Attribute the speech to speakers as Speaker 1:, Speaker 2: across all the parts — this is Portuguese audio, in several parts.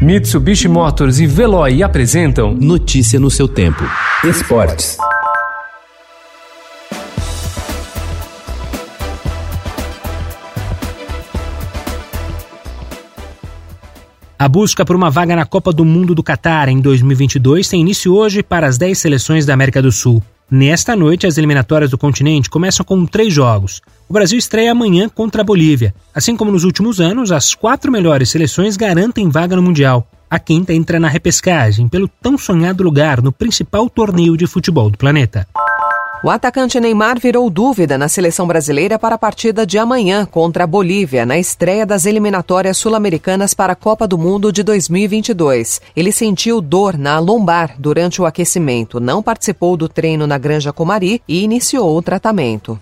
Speaker 1: Mitsubishi Motors e Veloy apresentam
Speaker 2: Notícia no seu tempo. Esportes.
Speaker 3: A busca por uma vaga na Copa do Mundo do Catar em 2022 tem início hoje para as 10 seleções da América do Sul. Nesta noite, as eliminatórias do continente começam com três jogos. O Brasil estreia amanhã contra a Bolívia. Assim como nos últimos anos, as quatro melhores seleções garantem vaga no Mundial. A quinta entra na repescagem pelo tão sonhado lugar no principal torneio de futebol do planeta.
Speaker 4: O atacante Neymar virou dúvida na seleção brasileira para a partida de amanhã contra a Bolívia, na estreia das eliminatórias sul-americanas para a Copa do Mundo de 2022. Ele sentiu dor na lombar durante o aquecimento, não participou do treino na Granja Comari e iniciou o tratamento.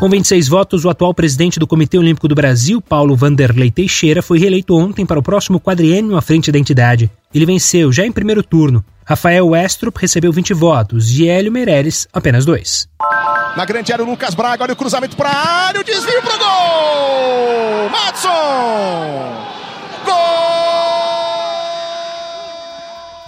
Speaker 3: Com 26 votos, o atual presidente do Comitê Olímpico do Brasil, Paulo Vanderlei Teixeira, foi reeleito ontem para o próximo quadriênio à frente da entidade. Ele venceu já em primeiro turno. Rafael Westrup recebeu 20 votos e Hélio Meireles apenas dois.
Speaker 5: Na grande área, o Lucas Braga, olha o cruzamento para a área, o desvio para o gol! Matson!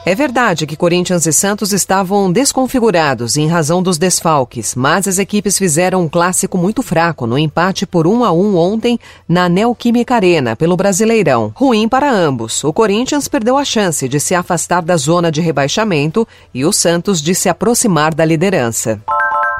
Speaker 4: É verdade que Corinthians e Santos estavam desconfigurados em razão dos desfalques, mas as equipes fizeram um clássico muito fraco no empate por 1 a 1 ontem na Neoquímica Arena pelo Brasileirão. Ruim para ambos. O Corinthians perdeu a chance de se afastar da zona de rebaixamento e o Santos de se aproximar da liderança.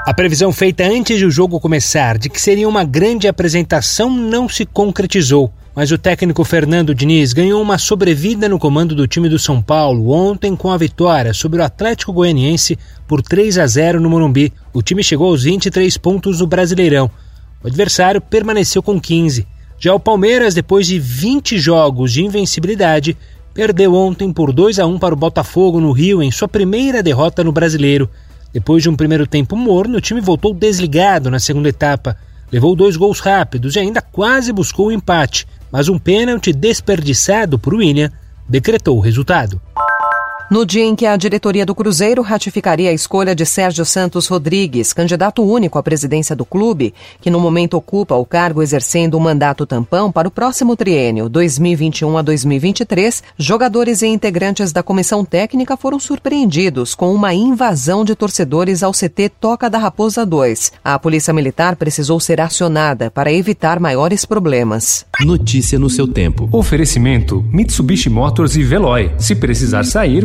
Speaker 3: A previsão feita antes de o jogo começar de que seria uma grande apresentação não se concretizou mas o técnico Fernando Diniz ganhou uma sobrevida no comando do time do São Paulo ontem com a vitória sobre o Atlético Goianiense por 3 a 0 no Morumbi. O time chegou aos 23 pontos no Brasileirão. O adversário permaneceu com 15. Já o Palmeiras, depois de 20 jogos de invencibilidade, perdeu ontem por 2 a 1 para o Botafogo no Rio em sua primeira derrota no Brasileiro. Depois de um primeiro tempo morno, o time voltou desligado na segunda etapa. Levou dois gols rápidos e ainda quase buscou o empate mas um pênalti desperdiçado por William decretou o resultado.
Speaker 4: No dia em que a diretoria do Cruzeiro ratificaria a escolha de Sérgio Santos Rodrigues, candidato único à presidência do clube, que no momento ocupa o cargo exercendo o um mandato tampão para o próximo triênio 2021 a 2023, jogadores e integrantes da comissão técnica foram surpreendidos com uma invasão de torcedores ao CT Toca da Raposa 2. A Polícia Militar precisou ser acionada para evitar maiores problemas.
Speaker 2: Notícia no seu tempo.
Speaker 1: Oferecimento: Mitsubishi Motors e Veloy. Se precisar sair,